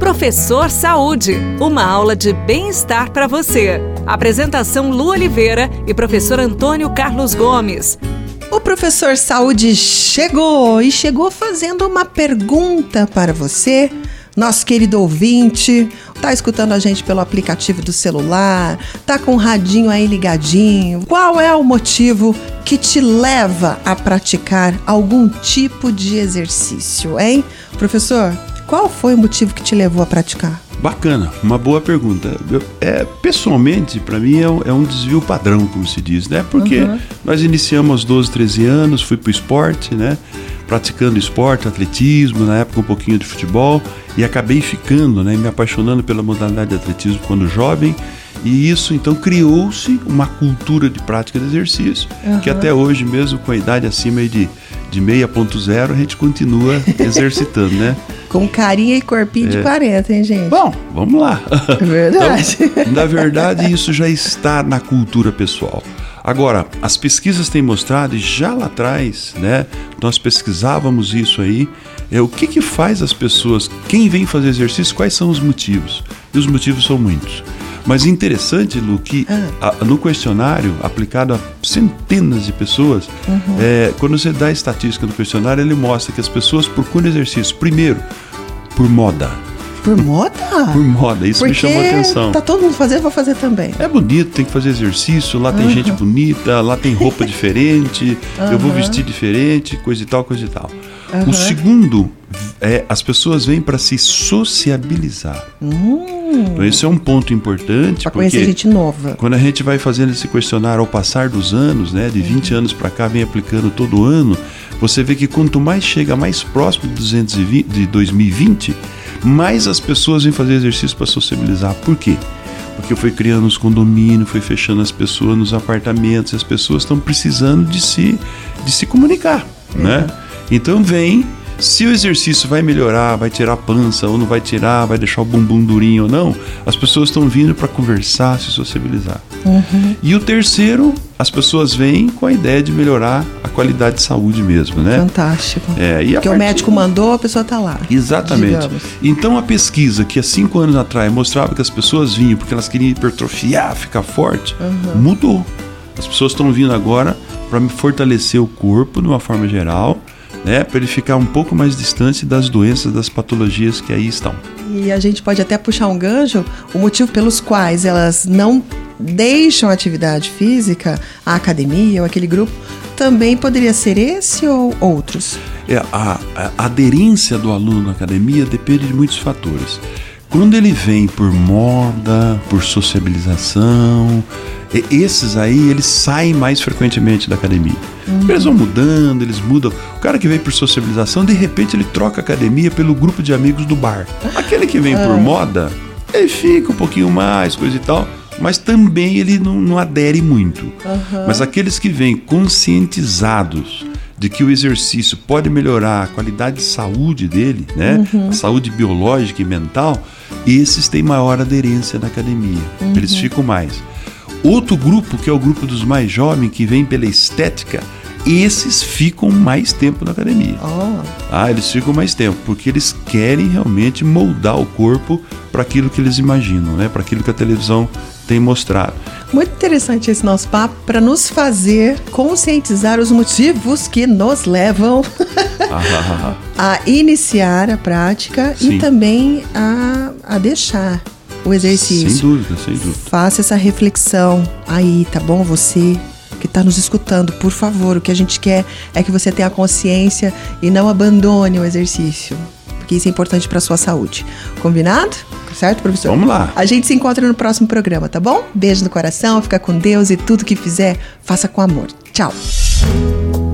Professor Saúde, uma aula de bem-estar para você. Apresentação Lu Oliveira e professor Antônio Carlos Gomes. O professor Saúde chegou e chegou fazendo uma pergunta para você, nosso querido ouvinte. Tá escutando a gente pelo aplicativo do celular, tá com o radinho aí ligadinho. Qual é o motivo que te leva a praticar algum tipo de exercício, hein? Professor, qual foi o motivo que te levou a praticar? Bacana, uma boa pergunta. Eu, é, pessoalmente, para mim é um, é um, desvio padrão, como se diz, né? Porque uhum. nós iniciamos aos 12, 13 anos, fui pro esporte, né? Praticando esporte, atletismo, na época um pouquinho de futebol, e acabei ficando, né? Me apaixonando pela modalidade de atletismo quando jovem. E isso então criou-se uma cultura de prática de exercício, uhum. que até hoje, mesmo com a idade acima de de 6.0 a gente continua exercitando, né? Com carinha e corpinho é. de 40, hein, gente? Bom, vamos lá. É verdade. Então, na verdade, isso já está na cultura pessoal. Agora, as pesquisas têm mostrado, e já lá atrás, né, nós pesquisávamos isso aí, é o que, que faz as pessoas, quem vem fazer exercício, quais são os motivos? E os motivos são muitos. Mas interessante, Lu, que ah. a, no questionário, aplicado a centenas de pessoas, uhum. é, quando você dá a estatística do questionário, ele mostra que as pessoas procuram exercício, primeiro, por moda. Por moda? Por moda, isso Porque me chamou a atenção. Tá todo mundo fazendo, vou fazer também. É bonito, tem que fazer exercício, lá tem uhum. gente bonita, lá tem roupa diferente, uhum. eu vou vestir diferente, coisa e tal, coisa e tal. Uhum. O segundo é as pessoas vêm para se sociabilizar. Hum. Então esse é um ponto importante. Para conhecer gente nova. Quando a gente vai fazendo esse questionário ao passar dos anos, né, de 20 uhum. anos para cá, vem aplicando todo ano, você vê que quanto mais chega mais próximo de, 220, de 2020, mais as pessoas vêm fazer exercício para sociabilizar. Por quê? Porque foi criando os condomínios, foi fechando as pessoas nos apartamentos, as pessoas estão precisando de se, de se comunicar, uhum. né? Então vem se o exercício vai melhorar, vai tirar a pança ou não vai tirar, vai deixar o bumbum durinho ou não, as pessoas estão vindo para conversar, se sociabilizar. Uhum. E o terceiro, as pessoas vêm com a ideia de melhorar a qualidade de saúde mesmo, né? Fantástico. É, e Porque o médico mandou, a pessoa está lá. Exatamente. Digamos. Então a pesquisa que há cinco anos atrás mostrava que as pessoas vinham porque elas queriam hipertrofiar, ficar forte, uhum. mudou. As pessoas estão vindo agora para fortalecer o corpo de uma forma geral né, para ele ficar um pouco mais distante das doenças, das patologias que aí estão. E a gente pode até puxar um gancho, o motivo pelos quais elas não deixam a atividade física, a academia ou aquele grupo, também poderia ser esse ou outros? É, a, a aderência do aluno na academia depende de muitos fatores. Quando ele vem por moda, por sociabilização, esses aí eles saem mais frequentemente da academia. Uhum. Eles vão mudando, eles mudam. O cara que vem por sociabilização, de repente ele troca a academia pelo grupo de amigos do bar. Aquele que vem por ah. moda, ele fica um pouquinho mais, coisa e tal mas também ele não, não adere muito. Uhum. Mas aqueles que vêm conscientizados de que o exercício pode melhorar a qualidade de saúde dele, né? Uhum. A saúde biológica e mental, esses têm maior aderência na academia. Uhum. Eles ficam mais. Outro grupo, que é o grupo dos mais jovens, que vem pela estética, esses ficam mais tempo na academia. Oh. Ah, eles ficam mais tempo, porque eles querem realmente moldar o corpo para aquilo que eles imaginam, né? para aquilo que a televisão tem mostrado. Muito interessante esse nosso papo para nos fazer conscientizar os motivos que nos levam a iniciar a prática Sim. e também a, a deixar o exercício. Sem dúvida, sem dúvida. Faça essa reflexão aí, tá bom? Você que está nos escutando, por favor, o que a gente quer é que você tenha consciência e não abandone o exercício, porque isso é importante para sua saúde. Combinado? certo, professor? Vamos lá. A gente se encontra no próximo programa, tá bom? Beijo no coração, fica com Deus e tudo que fizer, faça com amor. Tchau.